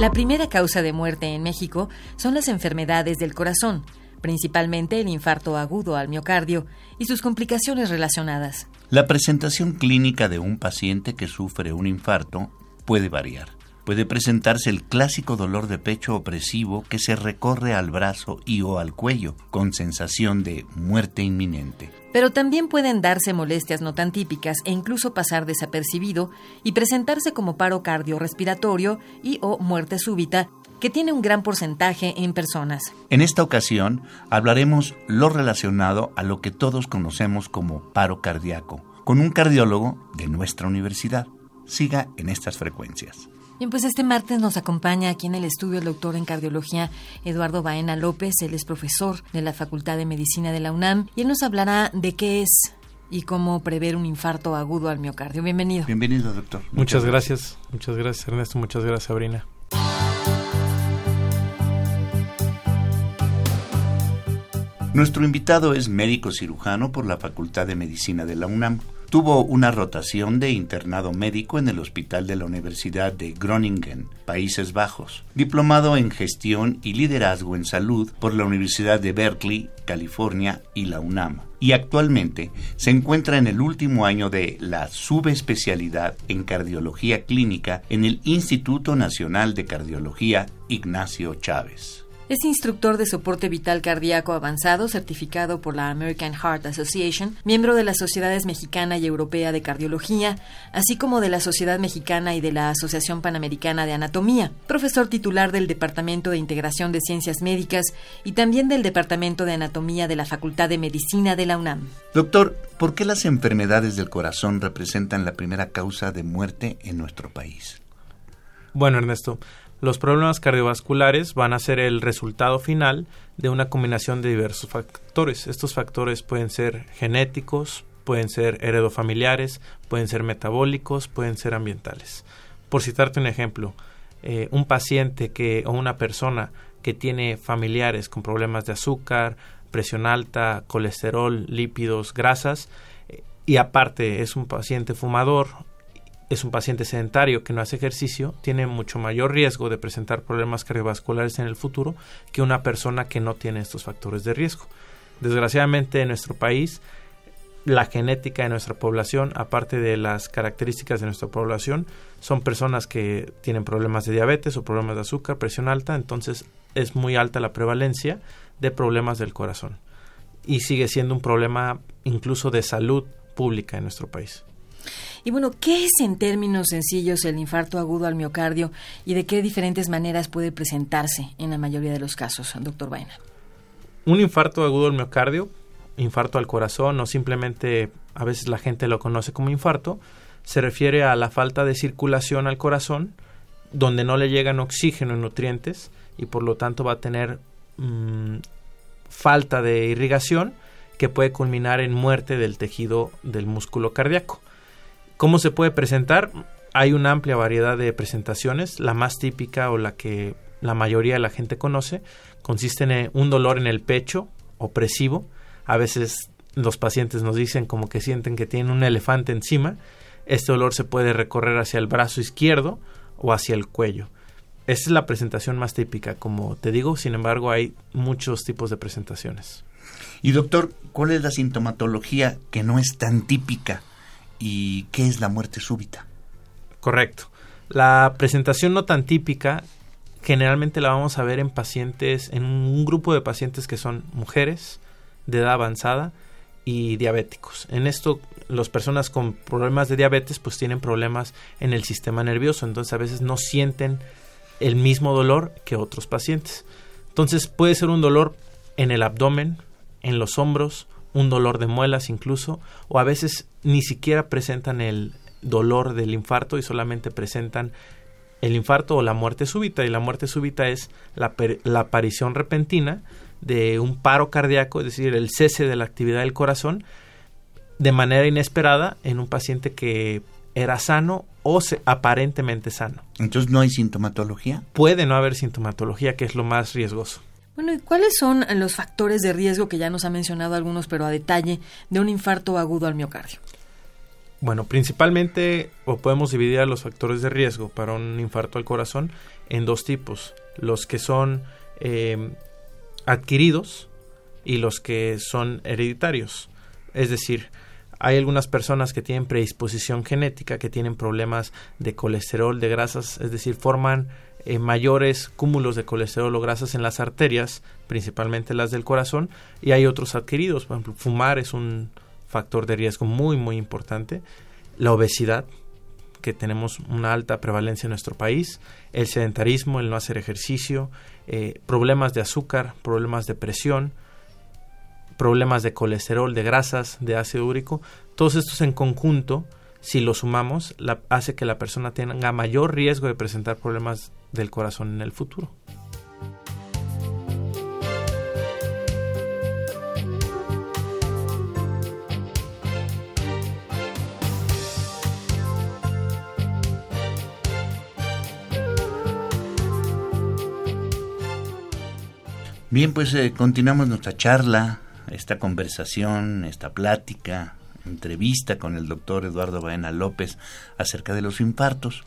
La primera causa de muerte en México son las enfermedades del corazón, principalmente el infarto agudo al miocardio y sus complicaciones relacionadas. La presentación clínica de un paciente que sufre un infarto puede variar. Puede presentarse el clásico dolor de pecho opresivo que se recorre al brazo y o al cuello, con sensación de muerte inminente. Pero también pueden darse molestias no tan típicas e incluso pasar desapercibido y presentarse como paro cardiorrespiratorio y o muerte súbita, que tiene un gran porcentaje en personas. En esta ocasión hablaremos lo relacionado a lo que todos conocemos como paro cardíaco, con un cardiólogo de nuestra universidad. Siga en estas frecuencias. Bien, pues este martes nos acompaña aquí en el estudio el doctor en cardiología Eduardo Baena López. Él es profesor de la Facultad de Medicina de la UNAM y él nos hablará de qué es y cómo prever un infarto agudo al miocardio. Bienvenido. Bienvenido, doctor. Muchas, gracias. Muchas gracias, Ernesto. Muchas gracias, Sabrina. Nuestro invitado es médico cirujano por la Facultad de Medicina de la UNAM Tuvo una rotación de internado médico en el Hospital de la Universidad de Groningen, Países Bajos, diplomado en gestión y liderazgo en salud por la Universidad de Berkeley, California y la UNAM. Y actualmente se encuentra en el último año de la subespecialidad en cardiología clínica en el Instituto Nacional de Cardiología Ignacio Chávez. Es instructor de soporte vital cardíaco avanzado, certificado por la American Heart Association, miembro de las Sociedades Mexicana y Europea de Cardiología, así como de la Sociedad Mexicana y de la Asociación Panamericana de Anatomía, profesor titular del Departamento de Integración de Ciencias Médicas y también del Departamento de Anatomía de la Facultad de Medicina de la UNAM. Doctor, ¿por qué las enfermedades del corazón representan la primera causa de muerte en nuestro país? Bueno, Ernesto, los problemas cardiovasculares van a ser el resultado final de una combinación de diversos factores. Estos factores pueden ser genéticos, pueden ser heredofamiliares, pueden ser metabólicos, pueden ser ambientales. Por citarte un ejemplo, eh, un paciente que o una persona que tiene familiares con problemas de azúcar, presión alta, colesterol, lípidos, grasas, eh, y aparte es un paciente fumador es un paciente sedentario que no hace ejercicio, tiene mucho mayor riesgo de presentar problemas cardiovasculares en el futuro que una persona que no tiene estos factores de riesgo. Desgraciadamente en nuestro país, la genética de nuestra población, aparte de las características de nuestra población, son personas que tienen problemas de diabetes o problemas de azúcar, presión alta, entonces es muy alta la prevalencia de problemas del corazón. Y sigue siendo un problema incluso de salud pública en nuestro país. Y bueno, ¿qué es en términos sencillos el infarto agudo al miocardio y de qué diferentes maneras puede presentarse en la mayoría de los casos, doctor Baena? Un infarto agudo al miocardio, infarto al corazón o simplemente a veces la gente lo conoce como infarto, se refiere a la falta de circulación al corazón, donde no le llegan oxígeno y nutrientes y por lo tanto va a tener mm, falta de irrigación que puede culminar en muerte del tejido del músculo cardíaco. ¿Cómo se puede presentar? Hay una amplia variedad de presentaciones. La más típica o la que la mayoría de la gente conoce consiste en un dolor en el pecho opresivo. A veces los pacientes nos dicen como que sienten que tienen un elefante encima. Este dolor se puede recorrer hacia el brazo izquierdo o hacia el cuello. Esa es la presentación más típica, como te digo, sin embargo hay muchos tipos de presentaciones. Y doctor, ¿cuál es la sintomatología que no es tan típica y qué es la muerte súbita. Correcto. La presentación no tan típica generalmente la vamos a ver en pacientes, en un grupo de pacientes que son mujeres de edad avanzada y diabéticos. En esto, las personas con problemas de diabetes pues tienen problemas en el sistema nervioso, entonces a veces no sienten el mismo dolor que otros pacientes. Entonces puede ser un dolor en el abdomen, en los hombros un dolor de muelas incluso, o a veces ni siquiera presentan el dolor del infarto y solamente presentan el infarto o la muerte súbita. Y la muerte súbita es la, la aparición repentina de un paro cardíaco, es decir, el cese de la actividad del corazón de manera inesperada en un paciente que era sano o aparentemente sano. Entonces no hay sintomatología. Puede no haber sintomatología, que es lo más riesgoso. Bueno, ¿y cuáles son los factores de riesgo que ya nos ha mencionado algunos, pero a detalle, de un infarto agudo al miocardio? Bueno, principalmente o podemos dividir los factores de riesgo para un infarto al corazón en dos tipos, los que son eh, adquiridos y los que son hereditarios. Es decir, hay algunas personas que tienen predisposición genética, que tienen problemas de colesterol, de grasas, es decir, forman eh, mayores cúmulos de colesterol o grasas en las arterias, principalmente las del corazón, y hay otros adquiridos. Por ejemplo, fumar es un factor de riesgo muy, muy importante. La obesidad, que tenemos una alta prevalencia en nuestro país, el sedentarismo, el no hacer ejercicio, eh, problemas de azúcar, problemas de presión, problemas de colesterol, de grasas, de ácido úrico, todos estos en conjunto, si los sumamos, hace que la persona tenga mayor riesgo de presentar problemas del corazón en el futuro. Bien, pues eh, continuamos nuestra charla esta conversación, esta plática, entrevista con el doctor Eduardo Baena López acerca de los infartos.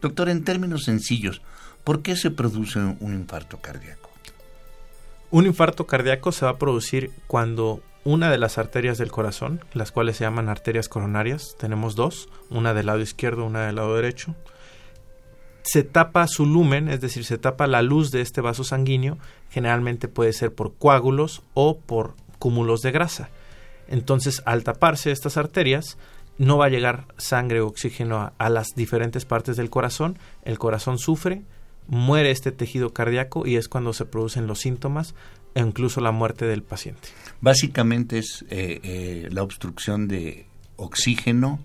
Doctor, en términos sencillos, ¿por qué se produce un infarto cardíaco? Un infarto cardíaco se va a producir cuando una de las arterias del corazón, las cuales se llaman arterias coronarias, tenemos dos, una del lado izquierdo, una del lado derecho, se tapa su lumen, es decir, se tapa la luz de este vaso sanguíneo, generalmente puede ser por coágulos o por cúmulos de grasa. Entonces, al taparse estas arterias, no va a llegar sangre o oxígeno a, las diferentes partes del corazón, el corazón sufre, muere este tejido cardíaco y es cuando se producen los síntomas e incluso la muerte del paciente. Básicamente es eh, eh, la obstrucción de oxígeno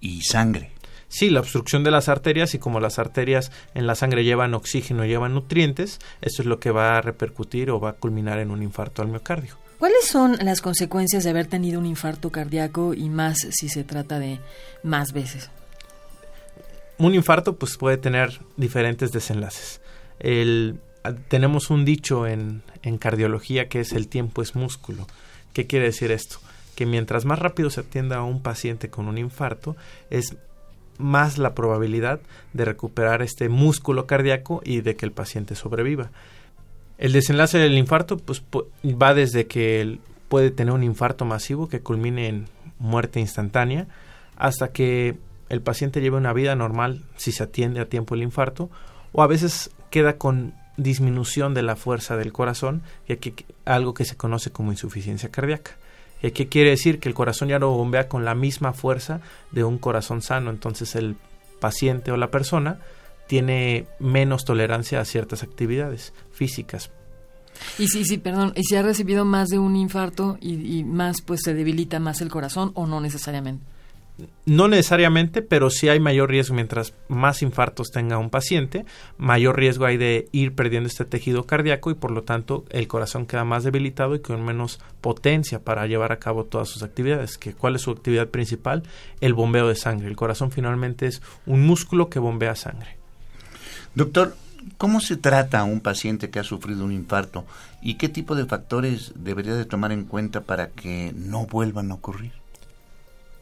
y sangre. Sí, la obstrucción de las arterias y como las arterias en la sangre llevan oxígeno, llevan nutrientes, eso es lo que va a repercutir o va a culminar en un infarto al miocardio. ¿Cuáles son las consecuencias de haber tenido un infarto cardíaco y más si se trata de más veces? Un infarto pues puede tener diferentes desenlaces. El, tenemos un dicho en, en cardiología que es el tiempo es músculo. ¿Qué quiere decir esto? Que mientras más rápido se atienda a un paciente con un infarto, es más la probabilidad de recuperar este músculo cardíaco y de que el paciente sobreviva. El desenlace del infarto pues, va desde que puede tener un infarto masivo que culmine en muerte instantánea hasta que el paciente lleve una vida normal si se atiende a tiempo el infarto o a veces queda con disminución de la fuerza del corazón y aquí algo que se conoce como insuficiencia cardíaca. ¿Y qué quiere decir? Que el corazón ya no bombea con la misma fuerza de un corazón sano. Entonces el paciente o la persona tiene menos tolerancia a ciertas actividades físicas. Y sí, sí, perdón, y si ha recibido más de un infarto y más, pues se debilita más el corazón o no necesariamente. No necesariamente, pero sí hay mayor riesgo mientras más infartos tenga un paciente, mayor riesgo hay de ir perdiendo este tejido cardíaco y por lo tanto el corazón queda más debilitado y con menos potencia para llevar a cabo todas sus actividades. Que, ¿Cuál es su actividad principal? El bombeo de sangre. El corazón finalmente es un músculo que bombea sangre. Doctor, ¿cómo se trata a un paciente que ha sufrido un infarto y qué tipo de factores debería de tomar en cuenta para que no vuelvan a ocurrir?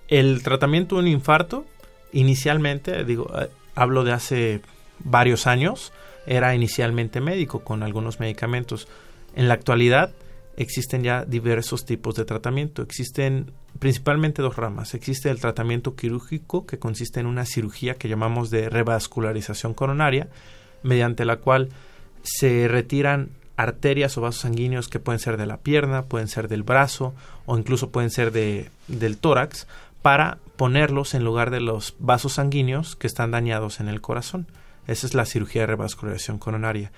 El tratamiento de un infarto, inicialmente, digo, eh, hablo de hace varios años, era inicialmente médico con algunos medicamentos. En la actualidad existen ya diversos tipos de tratamiento. Existen principalmente dos ramas. Existe el tratamiento quirúrgico, que consiste en una cirugía que llamamos de revascularización coronaria, mediante la cual se retiran arterias o vasos sanguíneos que pueden ser de la pierna, pueden ser del brazo o incluso pueden ser de, del tórax para ponerlos en lugar de los vasos sanguíneos que están dañados en el corazón. Esa es la cirugía de revascularización coronaria.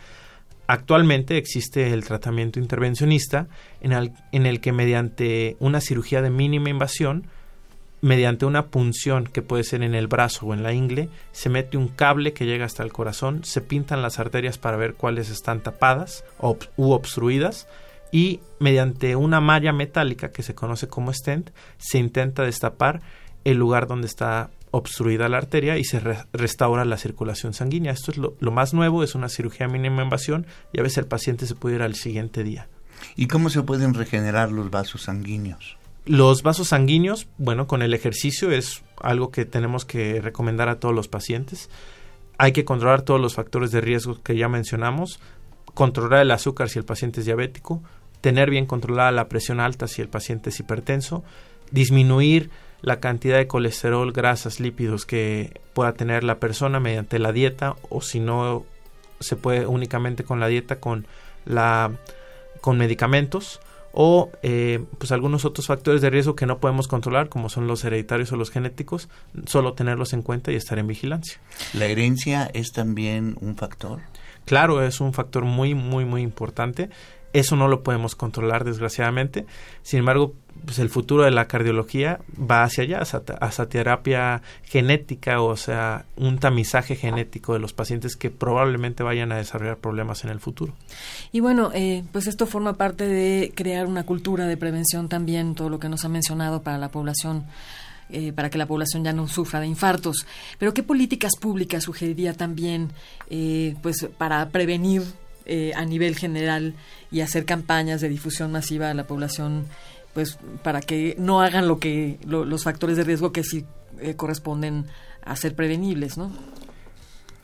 Actualmente existe el tratamiento intervencionista en el, en el, que mediante una cirugía de mínima invasión mediante una punción que puede ser en el brazo o en la ingle, se mete un cable que llega hasta el corazón, se pintan las arterias para ver cuáles están tapadas u obstruidas y mediante una malla metálica que se conoce como stent se intenta destapar el lugar donde está obstruida la arteria y se restaura la circulación sanguínea. Esto es lo, lo, más nuevo, es una cirugía mínima invasión y a veces el paciente se puede ir al siguiente día. ¿Y cómo se pueden regenerar los vasos sanguíneos? Los vasos sanguíneos, bueno, con el ejercicio es algo que tenemos que recomendar a todos los pacientes. Hay que controlar todos los factores de riesgo que ya mencionamos, controlar el azúcar si el paciente es diabético, tener bien controlada la presión alta si el paciente es hipertenso, disminuir la cantidad de colesterol, grasas, lípidos que pueda tener la persona mediante la dieta o si no se puede únicamente con la dieta con la con medicamentos o eh, pues algunos otros factores de riesgo que no podemos controlar, como son los hereditarios o los genéticos, solo tenerlos en cuenta y estar en vigilancia. ¿La herencia es también un factor? Claro, es un factor muy, muy, muy importante. Eso no lo podemos controlar, desgraciadamente. Sin embargo, pues el futuro de la cardiología va hacia allá, hacia, terapia genética, o sea, un tamizaje genético de los pacientes que probablemente vayan a desarrollar problemas en el futuro. Y bueno, eh, pues esto forma parte de crear una cultura de prevención también, todo lo que nos ha mencionado para la población. Eh, para que la población ya no sufra de infartos. Pero ¿qué políticas públicas sugeriría también eh, pues para prevenir a nivel general y hacer campañas de difusión masiva a la población pues para que no hagan lo que los factores de riesgo que sí eh, corresponden a ser prevenibles, ¿no?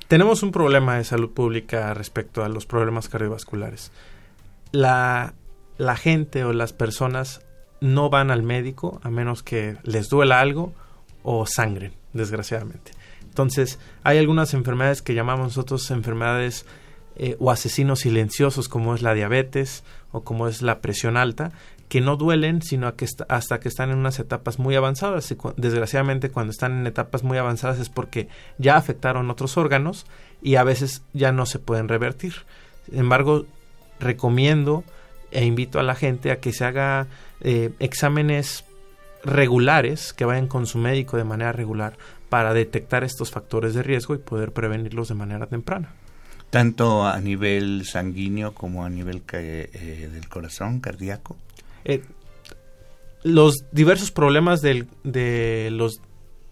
Tenemos un problema de salud pública respecto a los problemas cardiovasculares. La, la gente o las personas no van al médico a menos que les duela algo o sangren, desgraciadamente. Entonces, hay algunas enfermedades que llamamos nosotros enfermedades eh, o asesinos silenciosos, como es la diabetes o como es la presión alta, que no duelen, sino hasta que están en unas etapas muy avanzadas. Y desgraciadamente, cuando están en etapas muy avanzadas es porque ya afectaron otros órganos y a veces ya no se pueden revertir. Sin embargo, recomiendo e invito a la gente a que se haga eh, exámenes regulares, que vayan con su médico de manera regular para detectar estos factores de riesgo y poder prevenirlos de manera temprana. Tanto a nivel sanguíneo como a nivel eh, del corazón cardíaco. Eh, los diversos problemas de los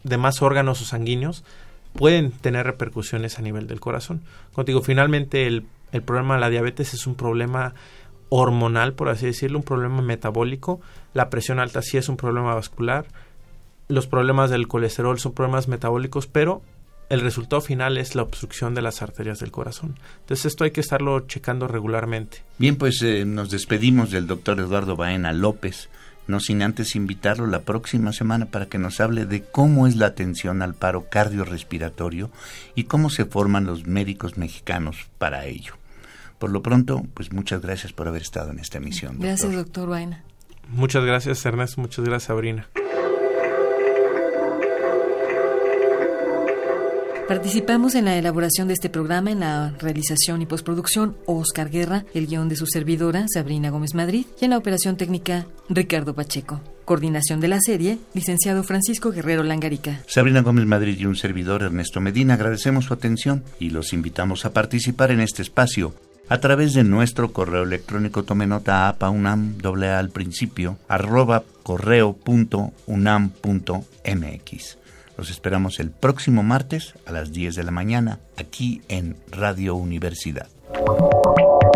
demás órganos o sanguíneos pueden tener repercusiones a nivel del corazón. Contigo, finalmente el, el problema de la diabetes es un problema hormonal, por así decirlo, un problema metabólico. La presión alta sí es un problema vascular. Los problemas del colesterol son problemas metabólicos, pero el resultado final es la obstrucción de las arterias del corazón. Entonces esto hay que estarlo checando regularmente. Bien, pues eh, nos despedimos del doctor Eduardo Baena López, no sin antes invitarlo la próxima semana para que nos hable de cómo es la atención al paro cardiorrespiratorio y cómo se forman los médicos mexicanos para ello. Por lo pronto, pues muchas gracias por haber estado en esta emisión. Gracias, doctor Baena. Muchas gracias, Ernesto. Muchas gracias, Sabrina. Participamos en la elaboración de este programa, en la realización y postproducción, Oscar Guerra, el guion de su servidora, Sabrina Gómez Madrid, y en la operación técnica, Ricardo Pacheco. Coordinación de la serie, licenciado Francisco Guerrero Langarica. Sabrina Gómez Madrid y un servidor, Ernesto Medina, agradecemos su atención y los invitamos a participar en este espacio a través de nuestro correo electrónico tome nota a paunam doble al principio arroba correo unam. Los esperamos el próximo martes a las 10 de la mañana aquí en Radio Universidad.